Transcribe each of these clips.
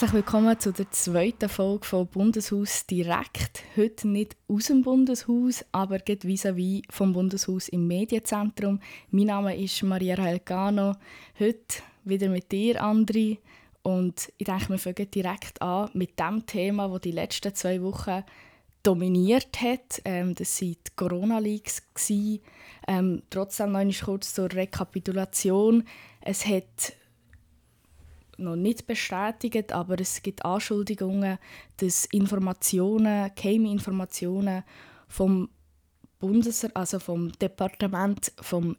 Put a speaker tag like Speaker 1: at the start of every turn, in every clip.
Speaker 1: Herzlich willkommen zu der zweiten Folge von Bundeshaus direkt. Heute nicht aus dem Bundeshaus, aber geht vis-à-vis vom Bundeshaus im Medienzentrum. Mein Name ist Maria Helgano. Heute wieder mit dir, Andri. Und ich denke, wir fangen direkt an mit dem Thema, das die letzten zwei Wochen dominiert hat. Ähm, das waren die Corona-Leaks. Ähm, trotzdem noch kurz zur Rekapitulation. Es hat noch nicht bestätigt, aber es gibt Anschuldigungen, dass Informationen, geheime Informationen vom Bundes also vom Departement, vom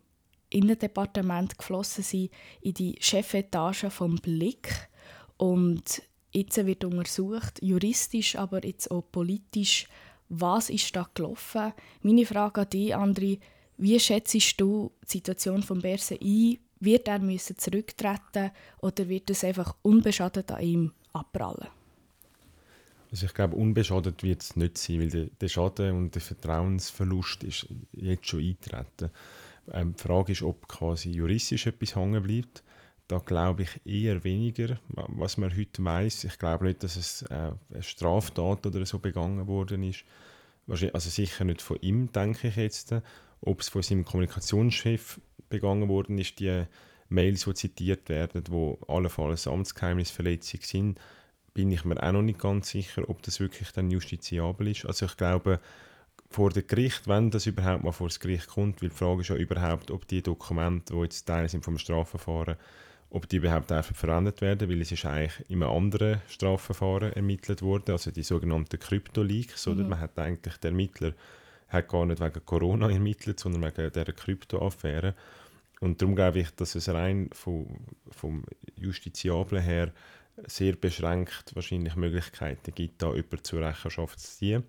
Speaker 1: Innendepartement geflossen sind in die Chefetage vom Blick und jetzt wird untersucht, juristisch, aber jetzt auch politisch, was ist da gelaufen. Meine Frage an dich, André, wie schätzt du die Situation von Berse ein? Wird er müssen zurücktreten oder wird es einfach unbeschadet an ihm abprallen?
Speaker 2: Also ich glaube, unbeschadet wird es nicht sein, weil der, der, Schaden und der Vertrauensverlust ist jetzt schon eintreten. Ähm, die Frage ist, ob quasi juristisch etwas hängen bleibt. Da glaube ich eher weniger, was man heute weiß. Ich glaube nicht, dass es äh, eine Straftat oder so begangen worden ist. Also sicher nicht von ihm, denke ich jetzt. Ob es von seinem Kommunikationschef begangen worden ist, die Mails, die zitiert werden, wo allenfalls Amtsgeheimnisverletzung sind, bin ich mir auch noch nicht ganz sicher, ob das wirklich dann justiziabel ist. Also ich glaube, vor dem Gericht, wenn das überhaupt mal vor das Gericht kommt, weil die Frage ist ja überhaupt, ob die Dokumente, die jetzt Teil sind vom Strafverfahren, ob die überhaupt dürfen verwendet werden, weil es ist eigentlich in einem anderen Strafverfahren ermittelt worden, also die sogenannten Krypto-Leaks, mhm. Man hat eigentlich, der Ermittler hat gar nicht wegen Corona ermittelt, sondern wegen dieser Krypto-Affäre. Und darum glaube ich, dass es rein vom, vom Justiziablen her sehr beschränkt wahrscheinlich Möglichkeiten gibt, da jemanden zur Rechenschaft zu ziehen.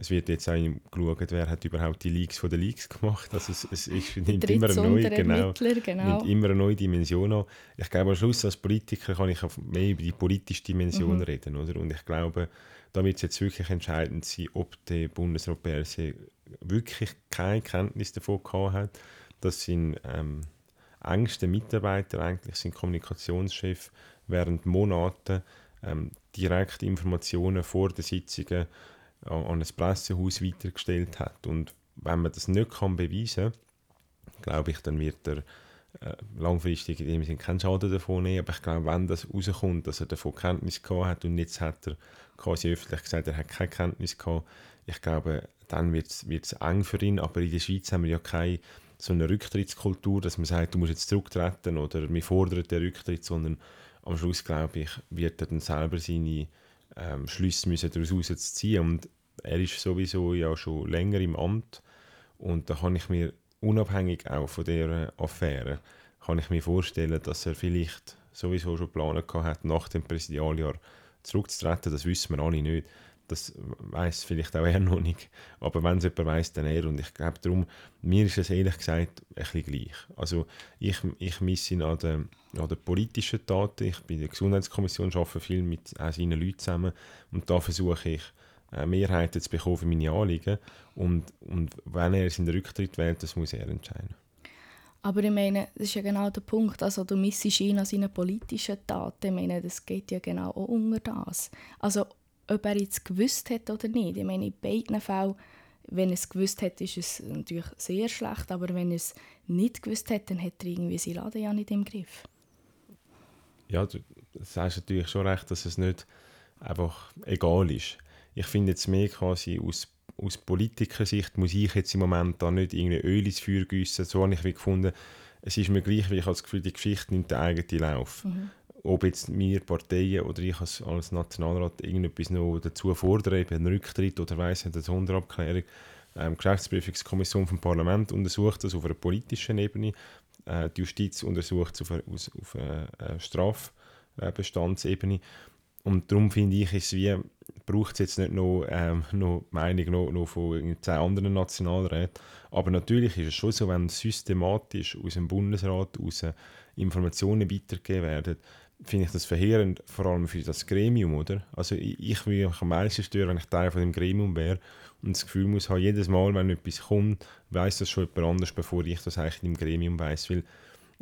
Speaker 2: Es wird jetzt auch geschaut, wer hat überhaupt die Leaks von den Leaks gemacht. Also es, es ist, nimmt, immer eine neue, genau, genau. nimmt immer eine neue Dimension an. Ich glaube, am Schluss als Politiker kann ich mehr über die politische Dimension mhm. reden. Oder? Und ich glaube, da wird es jetzt wirklich entscheidend sein, ob der Bundesrat Berse wirklich keine Kenntnis davon gehabt hat dass sein ähm, engster Mitarbeiter, eigentlich sein Kommunikationschef, während Monaten ähm, direkt Informationen vor den Sitzungen an, ein Pressehaus weitergestellt hat. Und wenn man das nicht kann beweisen kann, glaube ich, dann wird er äh, langfristig in dem Sinne keinen Schaden davon nehmen. Aber ich glaube, wenn das rauskommt, dass er davon Kenntnis gehabt hat und jetzt hat er quasi öffentlich gesagt, er hat keine Kenntnis gehabt, ich glaube, dann wird es eng für ihn. Aber in der Schweiz haben wir ja keine so eine Rücktrittskultur, dass man sagt, du musst jetzt zurücktreten oder wir fordern den Rücktritt, sondern am Schluss, glaube ich, wird er dann selber seine ähm, Schlüsse müssen daraus ziehen und er ist sowieso ja schon länger im Amt und da kann ich mir unabhängig auch von dieser Affäre kann ich mir vorstellen, dass er vielleicht sowieso schon gehabt hat, nach dem Präsidialjahr zurückzutreten. Das wissen wir alle nicht. Das weiß vielleicht auch er noch nicht. Aber wenn es jemand weiß, dann er. Und ich glaube darum, mir ist es ehrlich gesagt ein bisschen gleich. Also ich, ich misse ihn an den, an den politischen Taten. Ich bin in der Gesundheitskommission, arbeite viel mit seinen Leuten zusammen. Und da versuche ich, äh, Mehrheiten zu bekommen für meine Anliegen. Und, und wenn er seinen Rücktritt wählt, das muss er entscheiden.
Speaker 1: Aber ich meine, das ist ja genau der Punkt. Also, du missest ihn an seinen politischen Taten. Ich meine, das geht ja genau auch unter das. Also, ob er jetzt gewusst hat oder nicht. Ich meine, in beiden Fällen, wenn er es gewusst hat, ist es natürlich sehr schlecht, aber wenn er es nicht gewusst hat, dann hat er irgendwie seinen Laden ja nicht im Griff.
Speaker 2: Ja, du sagst natürlich schon recht, dass es nicht einfach egal ist. Ich finde jetzt mehr quasi aus, aus Politikersicht muss ich jetzt im Moment da nicht irgendwie Öl ins Feuer gießen. So habe ich wie gefunden, es ist mir gleich, wie ich das Gefühl, die Geschichte nimmt den eigenen Lauf. Mhm ob jetzt wir Parteien oder ich als, als Nationalrat irgendetwas noch dazu fordern, eben Rücktritt oder weiss eine Sonderabklärung. Ähm, die Geschäftsprüfungskommission vom Parlament untersucht das auf einer politischen Ebene. Äh, die Justiz untersucht es auf, einer, auf einer Strafbestandsebene. Und darum finde ich, es wie, braucht es jetzt nicht noch, ähm, noch Meinung noch, noch von zehn anderen Nationalräten. Aber natürlich ist es schon so, wenn systematisch aus dem Bundesrat aus Informationen weitergegeben werden, finde ich das verheerend, vor allem für das Gremium, oder? Also ich, ich würde mich am meisten stören, wenn ich Teil von dem Gremium wäre und das Gefühl muss haben, jedes Mal, wenn etwas kommt, weiß das schon jemand anders, bevor ich das eigentlich im Gremium weiß, weil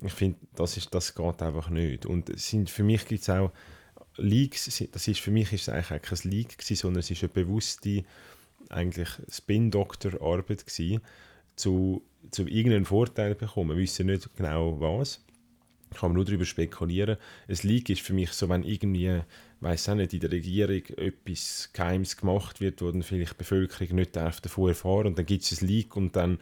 Speaker 2: ich finde, das, ist, das geht einfach nicht. Und sind, für mich gibt es auch Leaks, das ist, für mich ist es eigentlich kein Leak gewesen, sondern es ist eine bewusste eigentlich Spin-Doktor-Arbeit gewesen, zu, zu irgendeinen Vorteil bekommen. Wir wissen nicht genau was. Ich kann nur darüber spekulieren. Ein Leak ist für mich so, wenn irgendwie, weiß auch nicht, in der Regierung etwas Geheimes gemacht wird, wo dann vielleicht die Bevölkerung nicht darf davon erfahren und dann gibt es ein Leak und dann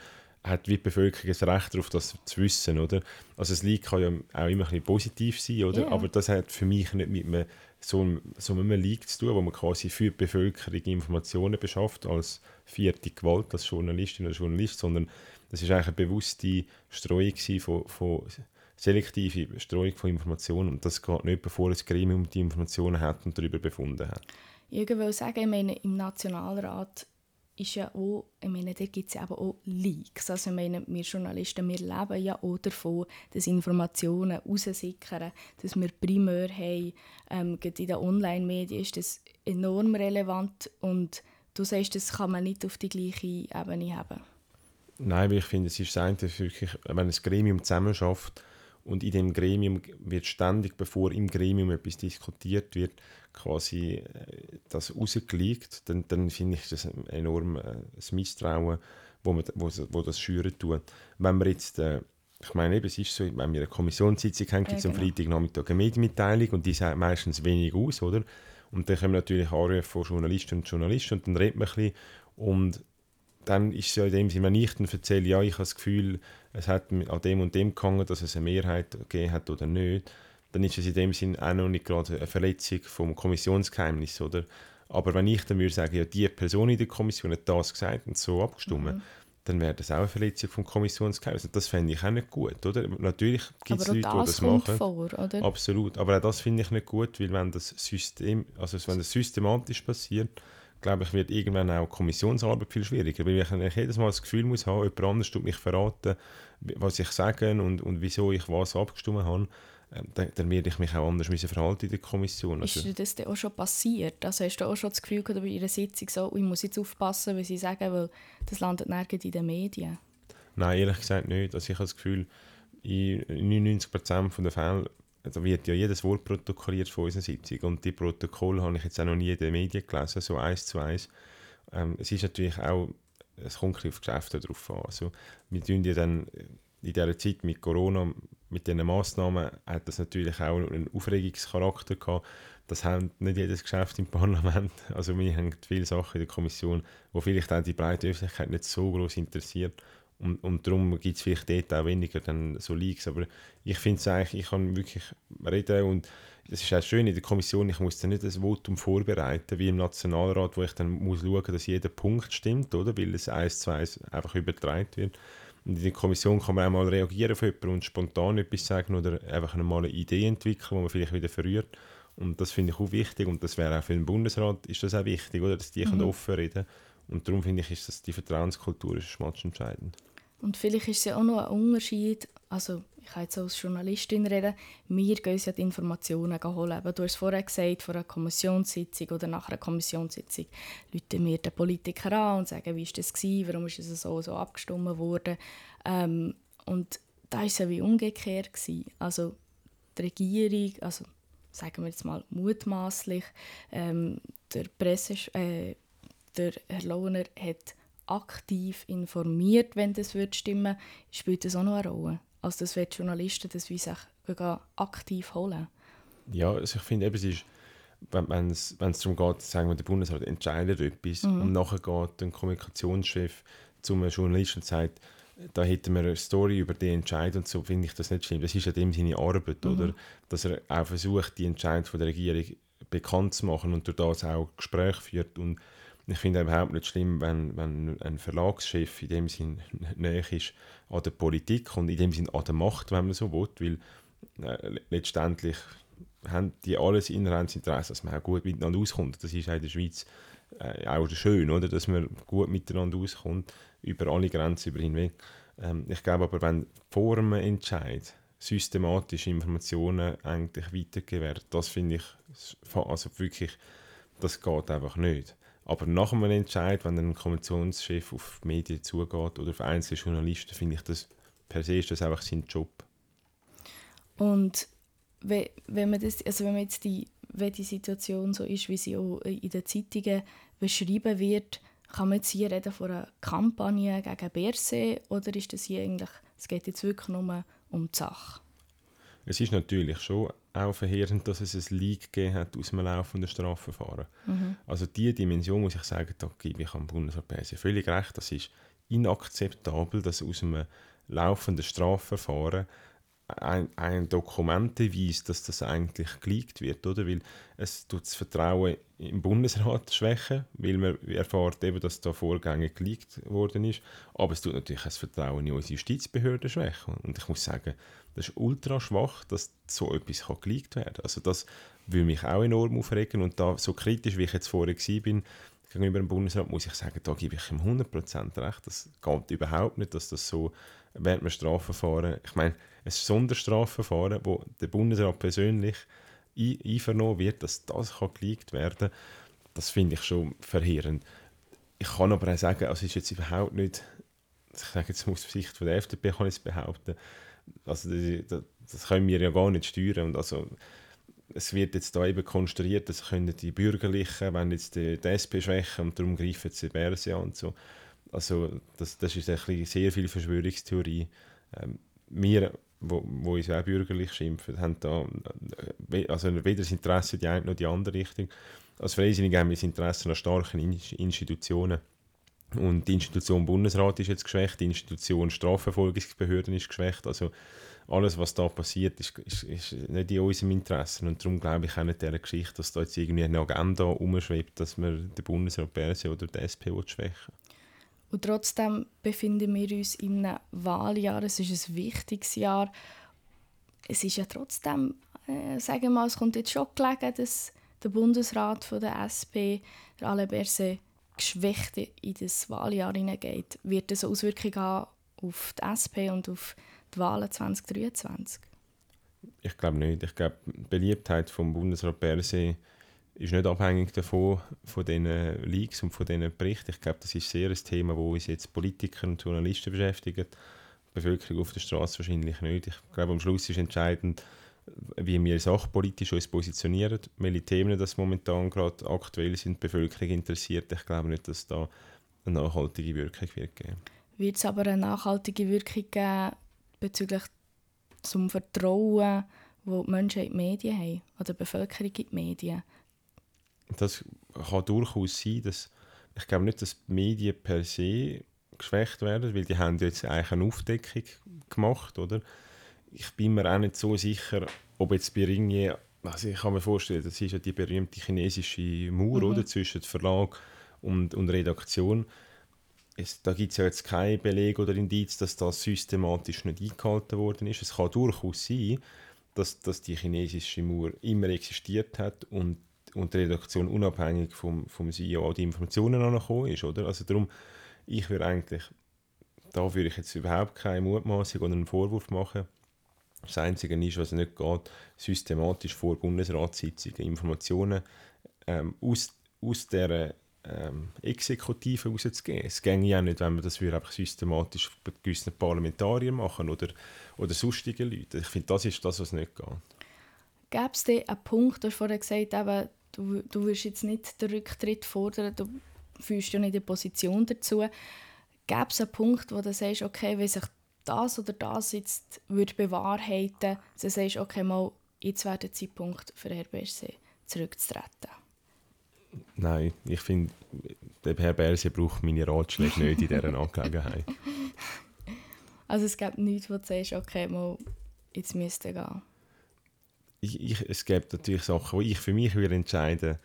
Speaker 2: hat die Bevölkerung ein Recht darauf, das zu wissen, oder? Also ein Leak kann ja auch immer ein bisschen positiv sein, oder? Yeah. Aber das hat für mich nicht mit einem, so, einem, so einem Leak zu tun, wo man quasi für die Bevölkerung Informationen beschafft, als vierte Gewalt, als Journalistin oder Journalist, sondern das ist eigentlich eine bewusste Streuung von, von selektive Streuung von Informationen und das geht nicht, bevor das Gremium die Informationen hat und darüber befunden hat.
Speaker 1: Ich will sagen, ich meine, im Nationalrat ist ja auch, ich meine, da gibt es ja auch Leaks. Also ich meine, wir Journalisten, wir leben ja auch davon, dass Informationen raussickern, dass wir primär haben. Ähm, gerade in den Online-Medien ist das enorm relevant und du sagst, das kann man nicht auf die gleiche Ebene haben.
Speaker 2: Nein, weil ich finde, es ist das wirklich, wenn ein Gremium zusammenarbeitet und in dem Gremium wird ständig, bevor im Gremium etwas diskutiert wird, quasi äh, das rausgelegt, dann, dann finde ich das ein enorm äh, Misstrauen, wo, man, wo, wo das schüren tut. Wenn wir jetzt, äh, ich meine, es ist so, wenn wir eine Kommissionssitzung haben, gibt es ja, genau. am Freitagnachmittag eine Medienmitteilung und die sagt meistens wenig aus, oder? Und dann kommen natürlich Anrufe von Journalisten und Journalisten und dann redet man ein bisschen und dann ist es ja in dem Sinne, wenn ich dann erzähle, ja, ich habe das Gefühl, es hat an dem und dem gehangen, dass es eine Mehrheit gegeben hat oder nicht, dann ist es in dem Sinne auch noch nicht gerade eine Verletzung vom Kommissionsgeheimnis, oder? Aber wenn ich dann würde sagen, ja, die Person in der Kommission hat das gesagt und so abgestimmt, mhm. dann wäre das auch eine Verletzung vom Kommissionsgeheimnis. Und das fände ich auch nicht gut, oder? Natürlich gibt es Leute, das die das machen. Vor, oder? Absolut. Aber auch das finde ich nicht gut, weil wenn das System, also wenn das systematisch passiert, glaube ich, wird irgendwann auch Kommissionsarbeit viel schwieriger, weil ich jedes Mal das Gefühl muss haben, jemand anderes tut mich verraten, was ich sage und, und wieso ich was abgestimmt habe. Ähm, dann, dann werde ich mich auch anders müssen verhalten in der Kommission.
Speaker 1: Also, ist dir das denn auch schon passiert? Also hast du auch schon das Gefühl gehabt bei Ihrer Sitzung so, ich muss jetzt aufpassen, was Sie sagen, weil das landet nirgends in den Medien?
Speaker 2: Nein, ehrlich gesagt nicht. Also ich habe das Gefühl, in 99% der Fälle da wird ja jedes Wort protokolliert von unserer Sitzung und die Protokolle habe ich jetzt auch noch nie in den Medien gelesen, so eins zu eins. Ähm, es ist natürlich auch, es kommt auf Geschäfte drauf an. Also, wir tun ja dann in dieser Zeit mit Corona, mit diesen Massnahmen, hat das natürlich auch einen Aufregungscharakter gehabt. Das hat nicht jedes Geschäft im Parlament. Also wir haben viele Sachen in der Kommission, wo vielleicht auch die breite Öffentlichkeit nicht so groß interessiert. Und, und darum gibt es vielleicht dort auch weniger dann so Leaks. Aber ich finde es eigentlich, ich kann wirklich reden und das ist auch schön in der Kommission, ich muss dann nicht das Votum vorbereiten, wie im Nationalrat, wo ich dann muss schauen, dass jeder Punkt stimmt, oder? Weil es eins zu eins einfach übertragen wird. Und in der Kommission kann man auch mal reagieren auf jemanden und spontan etwas sagen oder einfach mal eine Idee entwickeln, die man vielleicht wieder verrührt. Und das finde ich auch wichtig und das wäre auch für den Bundesrat ist das auch wichtig, oder? dass die mhm. offen reden können. Und darum finde ich, ist das, die Vertrauenskultur ist entscheidend.
Speaker 1: Und vielleicht ist es ja auch noch ein Unterschied, also ich kann jetzt als Journalistin reden, wir gehen uns ja die Informationen holen. Du hast vorher gesagt, vor einer Kommissionssitzung oder nach einer Kommissionssitzung rufen wir den Politiker an und sagen, wie war das, gewesen, warum ist es so so abgestimmt worden. Ähm, und da war es ja wie umgekehrt. Gewesen. Also die Regierung, also sagen wir jetzt mal mutmaßlich, ähm, der Presse, äh, der Herr Lohner hat aktiv informiert, wenn das wird stimmen, spielt das auch noch eine Rolle. Also das wird Journalisten das wie sich aktiv holen.
Speaker 2: Ja, also ich finde eben, es ist, wenn es darum geht, sagen wir, der Bundesrat entscheidet etwas mhm. und nachher geht ein Kommunikationschef zum Journalisten und sagt, da hätten wir eine Story über den Entscheid und so finde ich das nicht schlimm. Das ist ja dem seine Arbeit, mhm. oder? Dass er auch versucht, die Entscheidung der Regierung bekannt zu machen und durch das auch Gespräche führt und ich finde überhaupt nicht schlimm, wenn, wenn ein Verlagschef in dem Sinn näher ist an der Politik und in dem Sinn an der Macht, wenn man so will, weil äh, letztendlich haben die alles inhärentes Interesse, dass man auch gut miteinander auskommt. Das ist auch in der Schweiz äh, auch schön, oder? dass man gut miteinander auskommt, über alle Grenzen über hinweg. Ähm, ich glaube aber, wenn vor einem Entscheid systematisch Informationen eigentlich werden, das finde ich also wirklich, das geht einfach nicht. Aber nach einem Entscheid, wenn ein Kommissionschef auf die Medien zugeht oder auf einzelne Journalisten, finde ich das per se ist das einfach sein Job.
Speaker 1: Und wenn man, das, also wenn man jetzt die wenn die Situation so ist, wie sie auch in den Zeitungen beschrieben wird, kann man jetzt hier reden von einer Kampagne gegen Berse oder ist das hier eigentlich, es geht jetzt wirklich nur um die Sache?
Speaker 2: Es ist natürlich schon auch verheerend, dass es ein Leak gegeben hat aus einem laufenden Strafverfahren. Mhm. Also die Dimension muss ich sagen, da gebe ich am Bundesrat Berse völlig recht. Das ist inakzeptabel, dass aus einem laufenden Strafverfahren ein, ein Dokument weist, dass das eigentlich geleakt wird, oder? Weil es tut das Vertrauen im Bundesrat schwächen, weil man erfährt eben, dass da Vorgänge geleakt worden ist. Aber es tut natürlich das Vertrauen in unsere Justizbehörden schwächen. Und ich muss sagen, das ist ultra schwach, dass so etwas geleakt werden kann. Also das will mich auch enorm aufregen. Und da, so kritisch, wie ich jetzt vorher war, gegenüber dem Bundesrat, muss ich sagen, da gebe ich ihm 100% recht. Das geht überhaupt nicht, dass das so während einem Strafverfahren, ich meine, ein Sonderstrafverfahren, wo der Bundesrat persönlich einvernommen wird, dass das kann geleakt werden das finde ich schon verheerend. Ich kann aber auch sagen, also es ist jetzt überhaupt nicht, ich sage jetzt aus Sicht von der FDP kann ich es behaupten, also das, das können wir ja gar nicht steuern und also es wird jetzt da eben konstruiert, dass können die Bürgerlichen, wenn jetzt die, die SP schwächen und darum greifen sie Berse an und so. Also das, das ist ein sehr viel Verschwörungstheorie. Ähm, wir wo, wo uns auch bürgerlich schimpfen, haben da äh, also weder das Interesse die eine noch die andere Richtung. Als Freisinnige haben wir das Interesse an starken Institutionen. Und die Institution Bundesrat ist jetzt geschwächt, die Institution Strafverfolgungsbehörden ist geschwächt. Also alles, was da passiert, ist, ist, ist nicht in unserem Interesse. Und darum glaube ich auch nicht dieser Geschichte, dass da jetzt irgendwie eine Agenda umschwebt, dass man den Bundesrat Berse oder die SP schwächen
Speaker 1: und trotzdem befinden wir uns in einem Wahljahr. Es ist ein wichtiges Jahr. Es ist ja trotzdem, äh, sagen wir mal, es kommt jetzt schon gelegen, dass der Bundesrat von der SP, der Alain Berset, geschwächt in das Wahljahr hineingeht. Wird das Auswirkungen haben auf die SP und auf die Wahlen 2023?
Speaker 2: Ich glaube nicht. Ich glaube, die Beliebtheit vom Bundesrat Berset ist nicht abhängig davon, von diesen Leaks und von diesen Berichten. Ich glaube, das ist sehr ein Thema, das uns jetzt Politiker und Journalisten beschäftigt. Die Bevölkerung auf der Straße wahrscheinlich nicht. Ich glaube, am Schluss ist entscheidend, wie wir sachpolitisch uns positionieren, welche Themen das momentan gerade aktuell sind, die Bevölkerung interessiert. Ich glaube nicht, dass da eine nachhaltige Wirkung wird geben.
Speaker 1: Wird es aber eine nachhaltige Wirkung geben bezüglich zum Vertrauen, das die Menschen in die Medien haben oder die Bevölkerung in die Medien?
Speaker 2: das kann durchaus sein, dass ich glaube nicht, dass die Medien per se geschwächt werden, weil die haben jetzt eigentlich eine Aufdeckung gemacht, oder? Ich bin mir auch nicht so sicher, ob jetzt bei irgendwie, also ich kann mir vorstellen, das ist ja die berühmte chinesische Mauer, mhm. oder, zwischen Verlag und, und Redaktion. Es, da gibt es ja jetzt keinen Beleg oder Indiz, dass das systematisch nicht eingehalten worden ist. Es kann durchaus sein, dass, dass die chinesische Mauer immer existiert hat und und die Redaktion unabhängig vom, vom CEO auch die Informationen angekommen ist, oder? Also darum, ich würde eigentlich, da würde ich jetzt überhaupt keine Mutmaßung oder einen Vorwurf machen. Das Einzige ist, was nicht geht, systematisch vor Bundesratssitzungen Informationen ähm, aus, aus der ähm, Exekutive rauszugeben. Es ginge ja nicht, wenn man das einfach systematisch bei gewissen Parlamentariern machen oder, oder sonstigen Leuten. Ich finde, das ist das, was nicht geht.
Speaker 1: Gäbe es denn einen Punkt, du hast vorhin gesagt, eben, Du, du wirst jetzt nicht den Rücktritt fordern, du fühlst ja nicht die Position dazu. Gäbe es einen Punkt, wo du sagst, okay, wenn sich das oder das jetzt würde bewahrheiten würde, dann sagst okay, mal, jetzt wäre der Zeitpunkt für Herr zurückzutreten?
Speaker 2: Nein, ich finde, der Herr Berse braucht meine Ratschläge nicht in dieser Angelegenheit.
Speaker 1: Also es gibt nichts, wo du sagst, okay, mal, jetzt müsste gehen
Speaker 2: ich, ich, es gibt natürlich Sachen, die ich für mich würde entscheiden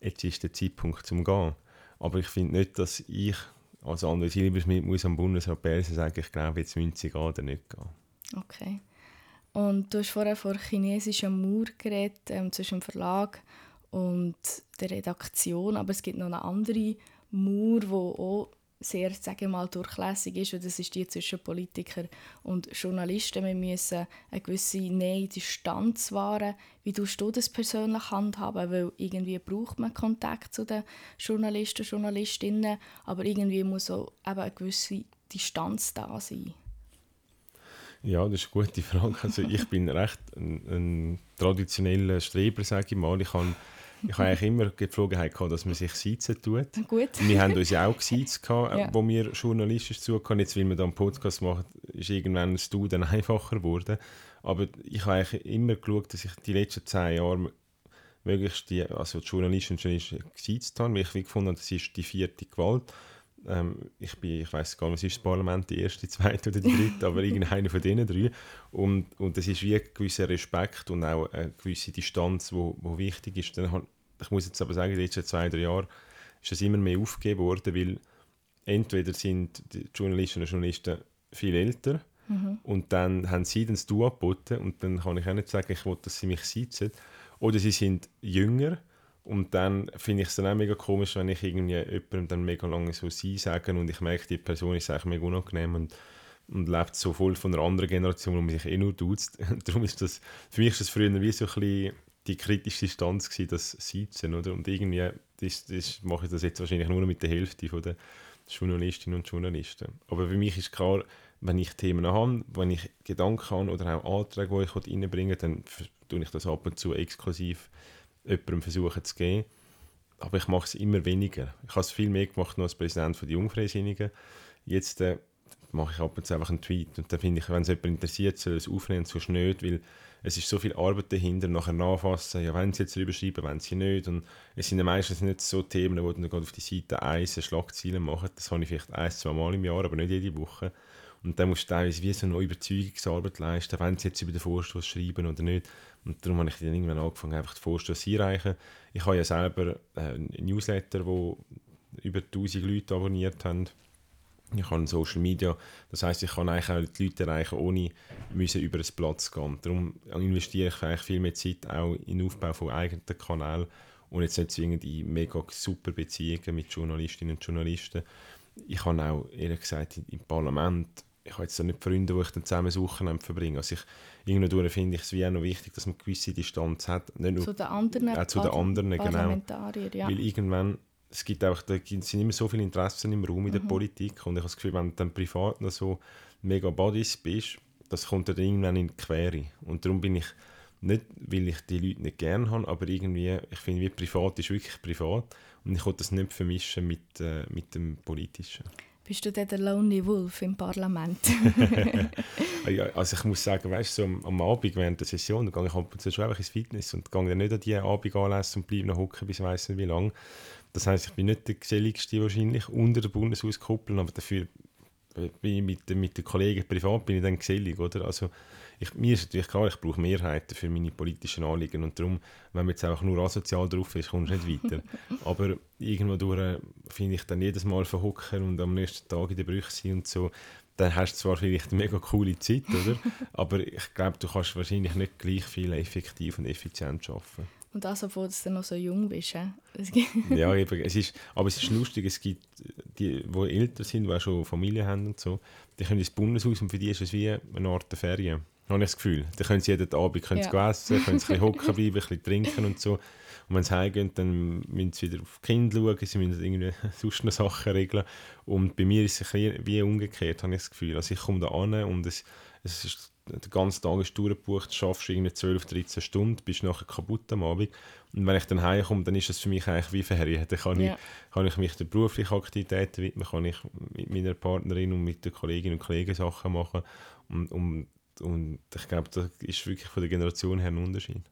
Speaker 2: jetzt ist der Zeitpunkt zum Gehen. Aber ich finde nicht, dass ich als André Silberschmidt muss am Bundesrat Bersen sagen, ich glaube, jetzt müssen sie gehen oder nicht gehen.
Speaker 1: Okay. Und du hast vorher von chinesischen Mauer geredet, ähm, zwischen dem Verlag und der Redaktion, aber es gibt noch eine andere Mauer, die auch sehr, sage mal, durchlässig ist. Und das ist die zwischen Politikern und Journalisten. Wir müssen eine gewisse Nähe, Distanz wahren. Wie tust du das persönlich handhaben? Weil irgendwie braucht man Kontakt zu den Journalisten und Journalistinnen, aber irgendwie muss auch eben eine gewisse Distanz da sein.
Speaker 2: Ja, das ist eine gute Frage. Also ich bin recht ein, ein traditioneller Streber, sage ich mal. Ich habe ich habe eigentlich immer die Gepflogenheit gehabt, dass man sich sitzen tut.
Speaker 1: Gut.
Speaker 2: Wir haben uns ja auch gesiezt, ja. wo wir journalistisch zugehören. Jetzt, weil wir da einen Podcast machen, ist irgendwann das Du dann einfacher geworden. Aber ich habe eigentlich immer geschaut, dass ich die letzten zehn Jahre möglichst die, also die Journalisten und Journalisten gesiezt habe, weil ich gefunden habe, das ist die vierte Gewalt. Ähm, ich bin, ich weiß gar nicht, was ist das Parlament, die erste, die zweite oder die dritte, aber irgendeiner von diesen drei. Und, und das ist wie ein gewisser Respekt und auch eine gewisse Distanz, wo, wo wichtig ist. Dann, ich muss jetzt aber sagen, in den letzten zwei, drei Jahren ist das immer mehr aufgegeben worden, weil entweder sind die Journalisten und Journalisten viel älter mhm. und dann haben sie das Du angeboten und dann kann ich auch nicht sagen, ich will, dass sie mich sitzen. Oder sie sind jünger und dann finde ich es dann auch mega komisch, wenn ich irgendwie jemandem dann mega lange so «sie» sage und ich merke, die Person ist eigentlich mega unangenehm und, und lebt so voll von einer anderen Generation, wo man sich eh nur duzt. Darum ist das, für mich ist das früher wie so ein bisschen die kritische Distanz gewesen, das Sitzen, oder? Und irgendwie das, das mache ich das jetzt wahrscheinlich nur mit der Hälfte der Journalistinnen und Journalisten. Aber für mich ist klar, wenn ich Themen habe, wenn ich Gedanken habe oder auch Anträge, die ich reinbringen will, dann tue ich das ab und zu exklusiv jemandem versuchen zu geben. Aber ich mache es immer weniger. Ich habe es viel mehr gemacht als Präsident die Jungfreisinnigen. Jetzt äh, mache ich ab und zu einfach einen Tweet. Und dann finde ich, wenn es jemand interessiert, soll es aufnehmen, so nicht, weil es ist so viel Arbeit dahinter, nachher nachfassen, ja, wenn sie jetzt drüber schreiben, wenn sie nicht. Und es sind ja meistens nicht so Themen, wo dann gerade auf die Seite eins Schlagzeilen machen. Das habe ich vielleicht ein, zwei Mal im Jahr, aber nicht jede Woche. Und dann musst du teilweise wie so eine Überzeugungsarbeit leisten, wenn sie jetzt über den Vorstoß schreiben oder nicht. Und darum habe ich dann irgendwann angefangen, einfach den Vorstoß einreichen. Ich habe ja selber äh, einen Newsletter, wo über 1000 Leute abonniert haben. Ich habe Social Media, das heißt, ich kann eigentlich auch die Leute erreichen, ohne müssen über ein Platz gehen. Darum investiere ich eigentlich viel mehr Zeit auch in den Aufbau von eigenen Kanälen und jetzt nicht zwingend in mega super Beziehungen mit Journalistinnen und Journalisten. Ich habe auch, ehrlich gesagt, im Parlament ich habe jetzt nicht Freunde, die ich dann zusammen Wochenende verbringe. Also ich, irgendwo finde ich es wie auch noch wichtig, dass man eine gewisse Distanz hat.
Speaker 1: Nicht nur, zu den anderen,
Speaker 2: äh, zu den anderen genau.
Speaker 1: Ja.
Speaker 2: Weil irgendwann, es gibt auch, da sind immer so viele Interessen im Raum in der mhm. Politik und ich habe das Gefühl, wenn du dann privat noch so mega Buddies bist, das kommt dann irgendwann in die Quere. Und darum bin ich nicht, weil ich die Leute nicht gerne habe, aber irgendwie, ich finde, wie privat ist wirklich privat und ich will das nicht vermischen mit, äh, mit dem Politischen.
Speaker 1: Bist du der Lonely Wolf im Parlament?
Speaker 2: also ich muss sagen, weißt du, so am, Abend während der Session, gehe ich ab und zu schon ins Fitness und gehe dann nicht an die Abend anlassen und bleibe noch hocken bis ich weiss nicht wie lange. Das heisst, ich bin nicht der geselligste wahrscheinlich unter der Bundeshauskuppel, aber dafür bin ich mit, mit den Kollegen privat bin ich dann gesellig, oder? Also ich, mir ist natürlich klar, ich brauche Mehrheiten für meine politischen Anliegen und darum, wenn man jetzt einfach nur asozial drauf ist, kommst du nicht weiter. Aber irgendwo durch äh, finde ich dann jedes Mal verhocken und am nächsten Tag in der Brüche sein und so, dann hast du zwar vielleicht eine mega coole Zeit, oder? aber ich glaube, du kannst wahrscheinlich nicht gleich viel effektiv und effizient arbeiten.
Speaker 1: Und das, obwohl du dann noch so jung bist.
Speaker 2: ja, eben, es ist, aber es ist lustig, es gibt die, die älter sind, die auch schon Familie haben und so, die können ins Bundeshaus und für die ist es wie eine Art Ferien habe ich das Gefühl. Da können sie jeden Abend können sie ja. essen, können sie ein hocken bleiben, ein bisschen trinken und so. Und wenn sie heimgehen, dann müssen sie wieder auf die Kinder schauen, sie müssen irgendwie sonst noch Sachen regeln. Und bei mir ist es ein bisschen wie umgekehrt, habe ich das Gefühl. Also ich komme da an und es, es ist, der ganze Tag ist durchgebucht, schaffst irgendwie 12, 13 Stunden, bist nachher kaputt am Abend. Und wenn ich dann heimkomme, dann ist es für mich eigentlich wie Ferien. Dann kann, ja. ich, kann ich mich der beruflichen Aktivitäten widmen, kann ich mit meiner Partnerin und mit den Kolleginnen und Kollegen Sachen machen. Und, und und ich glaube, das ist wirklich von der Generation her ein Unterschied.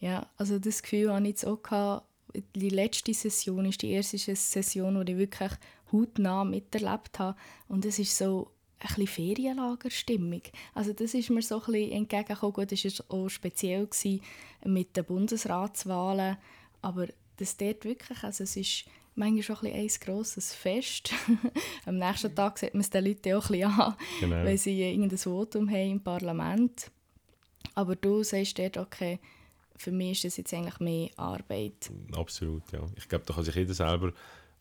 Speaker 1: Ja, also das Gefühl habe ich jetzt auch gehabt, die letzte Session ist die erste Session, die ich wirklich hautnah miterlebt habe. Und es ist so ein bisschen Ferienlagerstimmung. Also das ist mir so ein bisschen entgegengekommen. Gut, das war auch speziell mit den Bundesratswahlen, aber das dort wirklich, also es ist manchmal schon ein, ein grosses Fest. Am nächsten Tag sieht man es den Leuten auch ein an, genau. weil sie irgendein Votum haben im Parlament. Aber du sagst dort, okay, für mich ist das jetzt eigentlich mehr Arbeit.
Speaker 2: Absolut, ja. Ich glaube, da kann sich jeder selber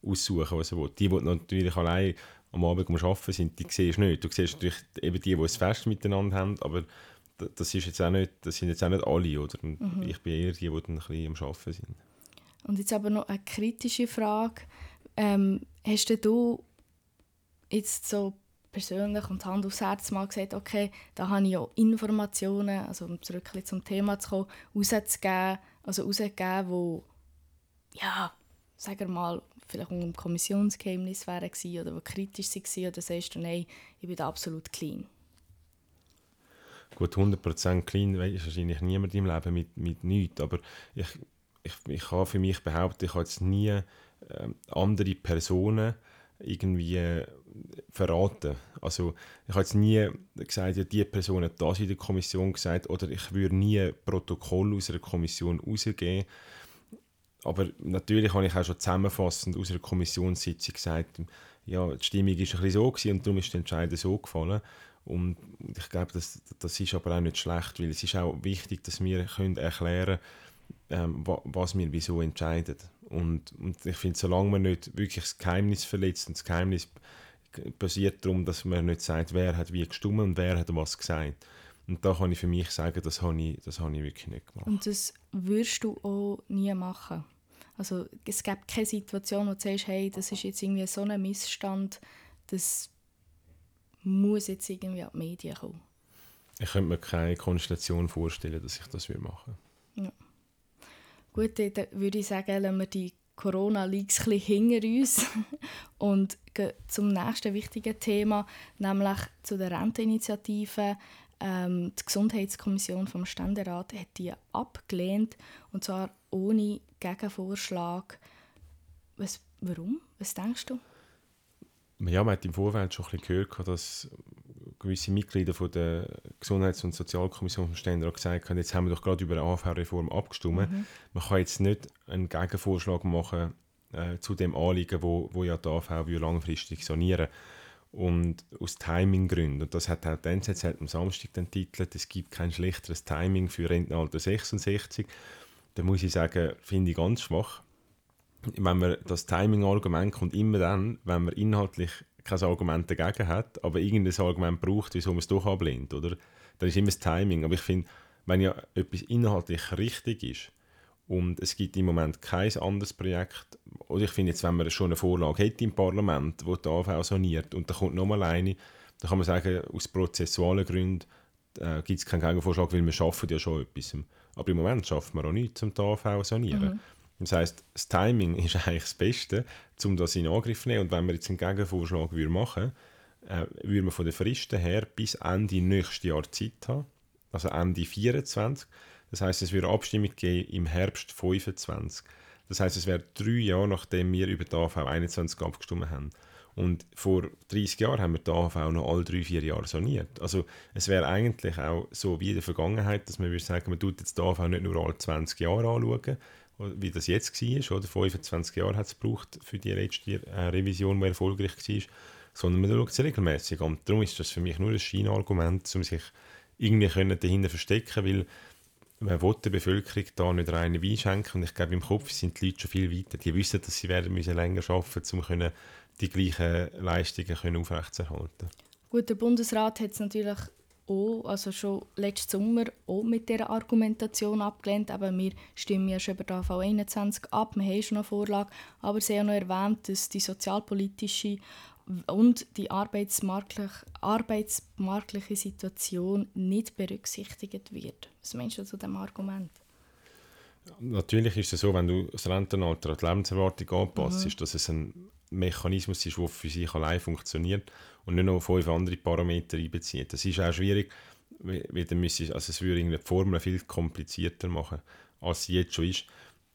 Speaker 2: aussuchen, was er will. Die, die natürlich allein am Abend arbeiten sind, die siehst du nicht. Du siehst natürlich eben die, die es fest miteinander haben, aber das, ist jetzt auch nicht, das sind jetzt auch nicht alle. Oder? Mhm. Ich bin eher die, die dann ein bisschen am Arbeiten sind.
Speaker 1: Und jetzt aber noch eine kritische Frage. Ähm, hast du jetzt so persönlich und Hand aufs Herz mal gesagt, okay, da habe ich auch Informationen, also um zurück zum Thema zu kommen, rauszugeben, also rauszugeben, wo, ja, sagen wir mal, vielleicht dem Kommissionsgeheimnis wären oder wo kritisch waren, oder sagst du, nein, ich bin absolut clean?
Speaker 2: Gut, 100% clean ist wahrscheinlich niemand im Leben mit, mit nichts, aber ich, ich, ich kann für mich behaupten, ich habe jetzt nie äh, andere Personen irgendwie äh, verraten. Also ich habe jetzt nie gesagt, ja, die Person hat das in der Kommission gesagt oder ich würde nie Protokoll aus einer Kommission rausgeben. Aber natürlich habe ich auch schon zusammenfassend aus einer Kommissionssitzung gesagt, ja, die Stimmung war ein so und darum ist der Entscheid so gefallen. Und ich glaube, das, das ist aber auch nicht schlecht, weil es ist auch wichtig, dass wir können erklären können, ähm, was wir wieso entscheiden. Und, und ich finde, solange man nicht wirklich das Geheimnis verletzt und das Geheimnis basiert darum, dass man nicht sagt, wer hat wie gestimmt und wer hat was gesagt. Und da kann ich für mich sagen, das habe ich, das habe ich wirklich nicht gemacht.
Speaker 1: Und das würdest du auch nie machen? Also es gibt keine Situation, wo du sagst, hey, das ist jetzt irgendwie so ein Missstand, das muss jetzt irgendwie an die Medien kommen.
Speaker 2: Ich könnte mir keine Konstellation vorstellen, dass ich das machen würde.
Speaker 1: Gut, dann würde ich sagen, lassen wir die Corona-Leaks hinter uns und gehen zum nächsten wichtigen Thema, nämlich zu der Renteninitiative. Ähm, die Gesundheitskommission vom Ständerat hat die abgelehnt und zwar ohne Gegenvorschlag. Was, warum? Was denkst du?
Speaker 2: Ja, man hat im Vorfeld schon ein bisschen gehört, dass gewisse Mitglieder von der Gesundheits- und Sozialkommission vom Ständerat gesagt haben, jetzt haben wir doch gerade über eine AHV-Reform abgestimmt. Mhm. Man kann jetzt nicht einen Gegenvorschlag machen äh, zu dem Anliegen, wo, wo ja die AHV langfristig sanieren und aus Timinggründen, und das hat auch die NZZ am Samstag den Titel, es gibt kein schlechteres Timing für Rentenalter 66, da muss ich sagen, finde ich ganz schwach. Wenn man das Timing-Argument kommt immer dann, wenn man inhaltlich kein Argument dagegen hat, aber irgendein Argument braucht, wieso man es doch ablehnt, oder? Dann ist immer das Timing. Aber ich finde, wenn ja etwas inhaltlich richtig ist und es gibt im Moment kein anderes Projekt, oder ich finde jetzt, wenn man schon eine Vorlage hätte im Parlament, wo die AV saniert und da kommt nochmal eine, dann kann man sagen, aus prozessualen Gründen äh, gibt es keinen Gegenvorschlag, weil wir schaffen ja schon etwas. Aber im Moment schaffen wir auch nichts, um die AV sanieren. Mhm. Das heißt, das Timing ist eigentlich das Beste, um das in Angriff zu nehmen. Und wenn wir jetzt einen Gegenvorschlag machen würden, äh, würden wir von den Fristen her bis Ende nächstes Jahr Zeit haben. Also Ende 24. Das heißt, es würde Abstimmung geben im Herbst 25. Das heißt, es wäre drei Jahre, nachdem wir über die AV 21 abgestimmt haben. Und vor 30 Jahren haben wir die AHV noch alle drei, vier Jahre saniert. Also es wäre eigentlich auch so wie in der Vergangenheit, dass man würde sagen, man tut jetzt die AHV nicht nur alle 20 Jahre anschauen, wie das jetzt war, oder 25 Jahre hat es gebraucht für die letzte äh, Revision, die erfolgreich war, sondern man schaut es regelmäßig an. Darum ist das für mich nur ein Scheinargument, um sich irgendwie können dahinter verstecken weil man will der Bevölkerung da nicht reine Wein schenken und ich glaube, im Kopf sind die Leute schon viel weiter. Die wissen, dass sie werden müssen länger arbeiten müssen, um die gleichen Leistungen aufrechtzuerhalten
Speaker 1: Gut, der Bundesrat hat es natürlich auch, also schon letzten Sommer auch mit dieser Argumentation abgelehnt. Aber wir stimmen ja schon über die AV 21 ab, wir haben schon eine Vorlage. Aber Sie haben noch erwähnt, dass die sozialpolitische und die arbeitsmarktliche, arbeitsmarktliche Situation nicht berücksichtigt wird. Was meinst du zu diesem Argument?
Speaker 2: Natürlich ist es so, wenn du das Rentenalter an die Lebenserwartung anpasst, mhm. dass es ein Mechanismus ist, der für sich allein funktioniert und nicht noch fünf andere Parameter einbezieht. Das ist auch schwierig, weil dann müsste, also es würde die Formel viel komplizierter machen, als sie jetzt schon ist.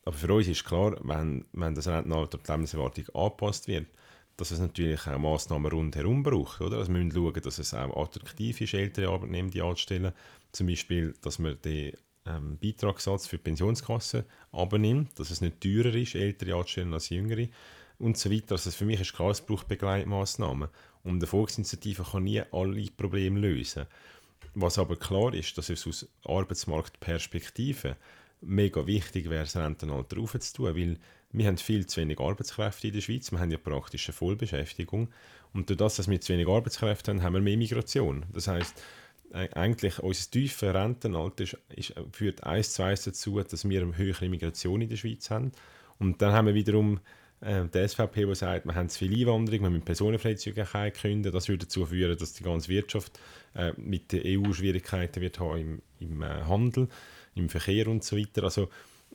Speaker 2: Aber für uns ist klar, wenn, wenn das Rentenalter die Lebenserwartung angepasst wird, dass es natürlich auch Massnahmen rundherum braucht. Oder? Also wir müssen schauen, dass es auch attraktiv ist, ältere Arbeitnehmer anzustellen. Zum Beispiel, dass man den ähm, Beitragssatz für die Pensionskasse abnimmt, dass es nicht teurer ist, ältere anzustellen als jüngere und so weiter. Also für mich ist klar, es braucht Begleitmaßnahmen. Und eine Volksinitiative kann nie alle Probleme lösen. Was aber klar ist, dass es aus Arbeitsmarktperspektive mega wichtig wäre, das Rentenalter aufzutun, weil wir haben viel zu wenig Arbeitskräfte in der Schweiz, wir haben ja praktisch eine Vollbeschäftigung und durch das, dass wir zu wenig Arbeitskräfte haben, haben wir mehr Migration. Das heißt, eigentlich unser tiefer Rentenalter ist, ist, führt eins zu eins dazu, dass wir eine höhere Migration in der Schweiz haben und dann haben wir wiederum äh, die SVP, die sagt, wir haben zu viel Einwanderung, wir müssen Personenfreizügigkeit künden. Das würde dazu führen, dass die ganze Wirtschaft äh, mit der EU Schwierigkeiten wird haben im, im äh, Handel, im Verkehr und so weiter. Also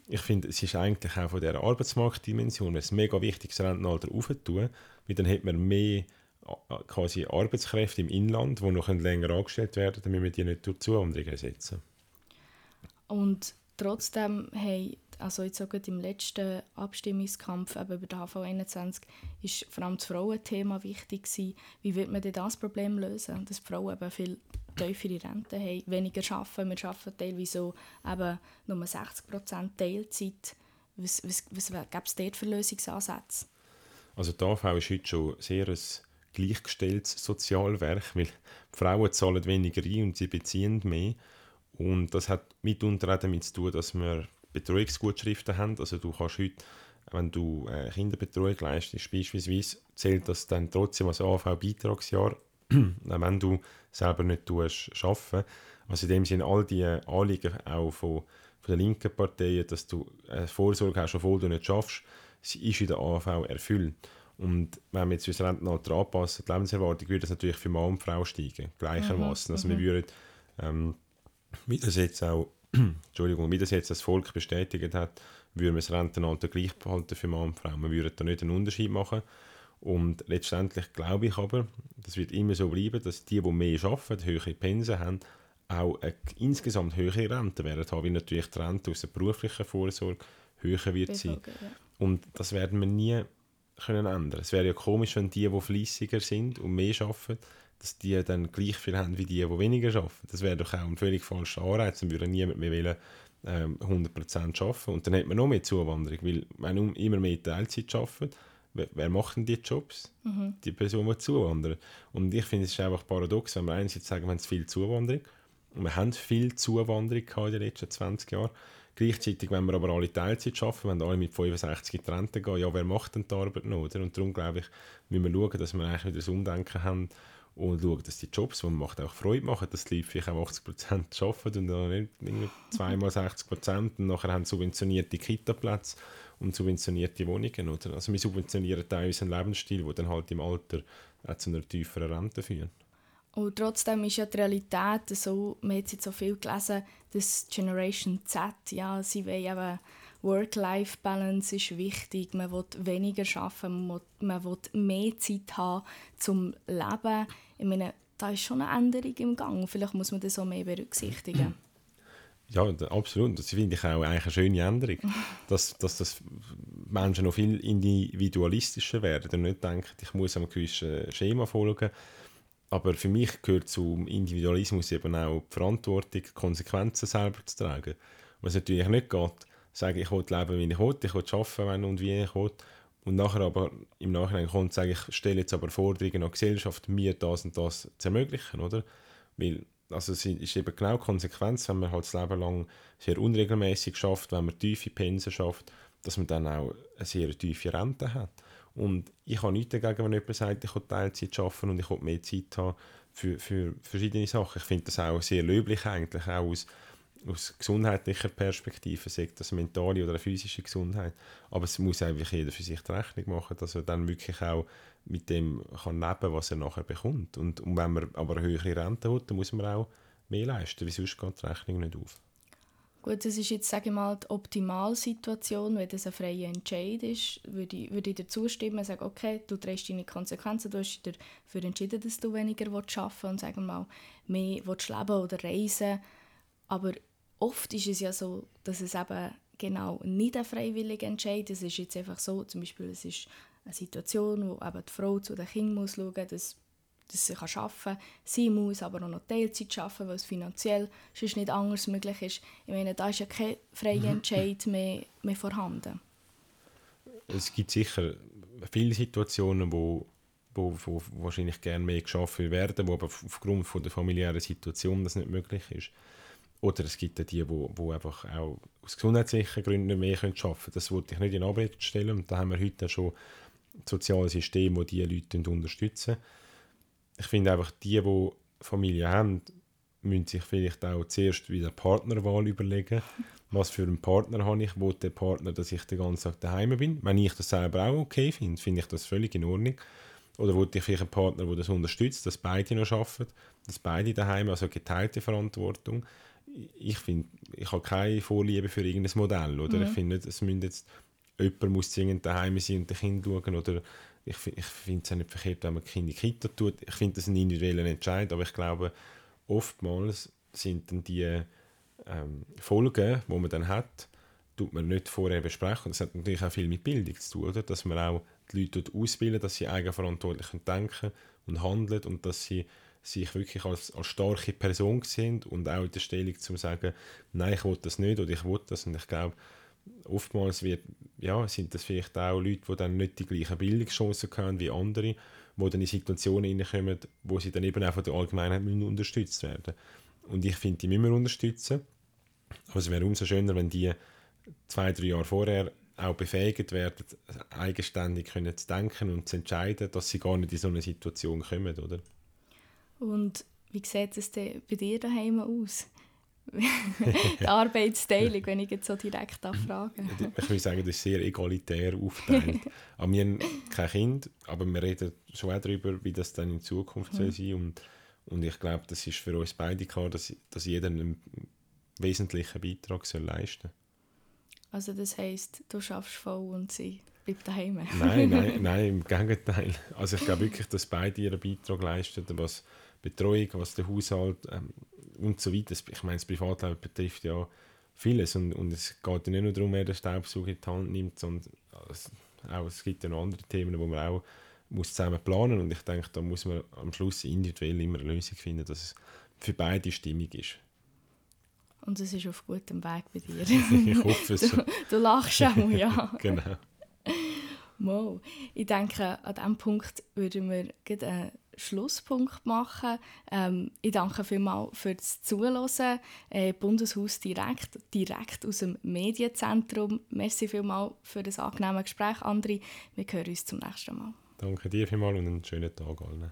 Speaker 2: ich finde, es ist eigentlich auch von dieser Arbeitsmarktdimension ein mega wichtiges Rentenalter aufzutun, weil dann hat man mehr äh, quasi Arbeitskräfte im Inland, die noch länger angestellt werden, damit wir die nicht durch Zuwanderung ersetzen.
Speaker 1: Und trotzdem haben also jetzt auch im letzten Abstimmungskampf eben über den HV21 ist vor allem das Frauenthema wichtig gewesen. Wie wird man denn das Problem lösen? Dass die Frauen eben viel tiefere Rente haben, weniger arbeiten. Wir arbeiten teilweise eben nur 60% Teilzeit. Was, was, was gäbe es dort für Lösungsansätze?
Speaker 2: Also die AV ist heute schon sehr ein gleichgestelltes Sozialwerk, weil die Frauen zahlen weniger ein und sie beziehen mehr. Und das hat mitunter auch damit zu tun, dass wir Betreuungsgutschriften haben. Also du kannst heute, wenn du äh, Kinderbetreuung leistest, beispielsweise, zählt das dann trotzdem als AV-Beitragsjahr, wenn du selber nicht tust, arbeiten. Also in dem Sinne all die Anliegen auch von, von den linken Parteien, dass du eine Vorsorge hast, obwohl du nicht schaffst, ist in der AV erfüllt. Und wenn wir jetzt unser Rentenalter anpassen, die Lebenserwartung, würde das natürlich für Mann und Frau steigen, gleichermaßen. Mhm, also wir mhm. würden, ähm, wie das jetzt auch Entschuldigung, wie das jetzt das Volk bestätigt hat, würden wir das Rentenalter gleich behalten für Mann und Frau. Wir würden da nicht einen Unterschied machen. Und letztendlich glaube ich aber, das wird immer so bleiben, dass die, die mehr arbeiten, höhere Pensen haben, auch eine insgesamt höhere Rente werden haben, weil natürlich die Rente aus der beruflichen Vorsorge höher wird sein. Ja. Und das werden wir nie können ändern. Es wäre ja komisch, wenn die, die fleissiger sind und mehr arbeiten, dass die dann gleich viel haben wie die, die weniger arbeiten. Das wäre doch auch ein völlig falscher Anreiz. Dann würde niemand mehr wollen, ähm, 100% arbeiten. Und dann hat man noch mehr Zuwanderung, weil wenn immer mehr Teilzeit arbeiten, wer, macht denn die Jobs? Mhm. Die Person, die zuwandern. Und ich finde, es ist einfach paradox, wenn wir einerseits sagen, wir haben viel Zuwanderung, und wir haben viel Zuwanderung in den letzten 20 Jahren, Gleichzeitig, wenn wir aber alle Teilzeit arbeiten, wenn alle mit 65 in Rente gehen, ja, wer macht denn die Arbeit noch? Oder? Und darum glaube ich, müssen wir schauen, dass wir eigentlich wieder das Umdenken haben und schauen, dass die Jobs, die man macht, auch Freude machen, dass die Leute vielleicht auch 80% arbeiten und dann nicht zweimal 60% und nachher haben subventionierte Kita-Plätze und subventionierte Wohnungen. Oder? Also wir subventionieren teilweise einen Lebensstil, der dann halt im Alter auch zu einer tieferen Rente führt.
Speaker 1: Und trotzdem ist ja die Realität so, man hat jetzt so viel gelesen, dass Generation Z, ja, sie wollen eben Work-Life-Balance ist wichtig, man will weniger arbeiten, man will, man will mehr Zeit haben zum Leben. Ich meine, da ist schon eine Änderung im Gang. Vielleicht muss man das auch mehr berücksichtigen.
Speaker 2: Ja, absolut. Das finde ich auch eigentlich eine schöne Änderung. dass, dass das Menschen noch viel individualistischer werden und nicht denken, ich muss einem gewissen Schema folgen. Aber für mich gehört zum Individualismus eben auch die Verantwortung, Konsequenzen selber zu tragen. Was natürlich nicht geht, sagen, ich will leben, wie ich will, ich will arbeiten, wenn und wie ich will. Und nachher aber im Nachhinein kommt sage ich stelle jetzt aber Forderungen an Gesellschaft, mir das und das zu ermöglichen, oder? Weil also es ist eben genau Konsequenz, wenn man halt das Leben lang sehr unregelmäßig schafft, wenn man tiefe Pensen schafft, dass man dann auch eine sehr tiefe Rente hat. Und ich habe nichts dagegen, wenn jemand sagt, ich will Teilzeit arbeiten und ich will mehr Zeit haben für, für verschiedene Sachen. Ich finde das auch sehr löblich eigentlich, auch aus aus gesundheitlicher Perspektive, sagt das mentale oder physische Gesundheit. Aber es muss einfach jeder für sich die Rechnung machen, dass er dann wirklich auch mit dem kann leben was er nachher bekommt. Und, und wenn man aber eine höhere Rente hat, dann muss man auch mehr leisten, weil sonst geht die Rechnung nicht auf.
Speaker 1: Gut, das ist jetzt, sage ich mal, die Optimalsituation, wenn das ein freier Entscheid ist, würde ich, würde ich dir zustimmen, sagen, okay, du trägst deine Konsequenzen, du hast dich dafür entschieden, dass du weniger arbeiten willst und sagen wir mal, mehr willst leben oder reisen, aber oft ist es ja so, dass es eben genau nicht ein freiwilliger Entscheid ist. Es ist jetzt einfach so, zum Beispiel es ist eine Situation, wo eben die Frau zu den Kindern muss schauen muss, dass, dass sie arbeiten kann. Sie muss aber auch noch Teilzeit arbeiten, weil es finanziell sonst nicht anders möglich ist. Ich meine, da ist ja kein freier mhm. Entscheid mehr, mehr vorhanden.
Speaker 2: Es gibt sicher viele Situationen, wo wo, wo wahrscheinlich gerne mehr geschafft werden, wo aber aufgrund von der familiären Situation das nicht möglich ist. Oder es gibt die, die, die einfach auch aus gesundheitlichen Gründen nicht mehr arbeiten können. Das wollte ich nicht in Abrede stellen. Und da haben wir heute schon soziale Systeme, die diese Leute unterstützen. Ich finde einfach, die, die Familie haben, müssen sich vielleicht auch zuerst wieder Partnerwahl überlegen. Was für einen Partner habe ich? Wo der Partner, dass ich den ganzen Tag daheim bin? Wenn ich das selber auch okay finde, finde ich das völlig in Ordnung. Oder wollte ich vielleicht einen Partner, der das unterstützt, dass beide noch arbeiten, dass beide daheim, also geteilte Verantwortung. Ich finde, ich habe keine Vorliebe für irgendein Modell. Oder? Mhm. Ich finde nicht, es müssen jetzt jemand muss zwingend daheim sein und den Kind schauen. Oder ich, ich finde es auch nicht verkehrt, wenn man Kinder in die Kita tut. Ich finde das ein individueller Entscheid, aber ich glaube, oftmals sind dann die ähm, Folgen, die man dann hat, tut man nicht vorher besprechen. Und das hat natürlich auch viel mit Bildung zu tun, oder? dass man auch die Leute ausbilden, dass sie eigenverantwortlich denken und handeln und dass sie sich wirklich als, als starke Person sind und auch in der Stellung zu sagen, nein, ich will das nicht oder ich will das. Und ich glaube, oftmals wird, ja, sind das vielleicht auch Leute, die dann nicht die gleichen Bildungschancen haben wie andere, die dann in Situationen hineinkommen, wo sie dann eben auch von der Allgemeinheit unterstützt werden Und ich finde, die müssen wir unterstützen. Aber es wäre umso schöner, wenn die zwei, drei Jahre vorher auch befähigt werden, eigenständig können zu denken und zu entscheiden, dass sie gar nicht in so eine Situation kommen, oder?
Speaker 1: Und wie sieht es denn bei dir daheim aus? die Arbeitsteilung, wenn ich jetzt so direkt frage.
Speaker 2: Ich würde sagen, das ist sehr egalitär aufgeteilt. aber wir haben kein Kind, aber wir reden schon auch darüber, wie das dann in Zukunft mhm. soll sein und, und ich glaube, das ist für uns beide klar, dass, dass jeder einen wesentlichen Beitrag soll leisten soll.
Speaker 1: Also das heisst, du schaffst voll und sie bleibt daheim?
Speaker 2: nein, nein, nein, im Gegenteil. Also ich glaube wirklich, dass beide ihren Beitrag leisten, was Betreuung, was der Haushalt ähm, und so weiter. Ich meine, das Privatleben betrifft ja vieles und, und es geht ja nicht nur darum, wer den Staubsauger in die Hand nimmt, sondern es, auch, es gibt ja noch andere Themen, wo man auch muss zusammen planen und ich denke, da muss man am Schluss individuell immer eine Lösung finden, dass es für beide stimmig ist.
Speaker 1: Und es ist auf gutem Weg bei dir.
Speaker 2: ich hoffe es.
Speaker 1: Du, du lachst auch, ja.
Speaker 2: genau.
Speaker 1: Wow. Ich denke, an diesem Punkt würden wir einen Schlusspunkt machen. Ähm, ich danke vielmals für das Zuhören. Äh, Bundeshaus direkt, direkt aus dem Medienzentrum. Merci vielmals für das angenehme Gespräch, André. Wir hören uns zum nächsten Mal.
Speaker 2: Danke dir vielmals und einen schönen Tag allen.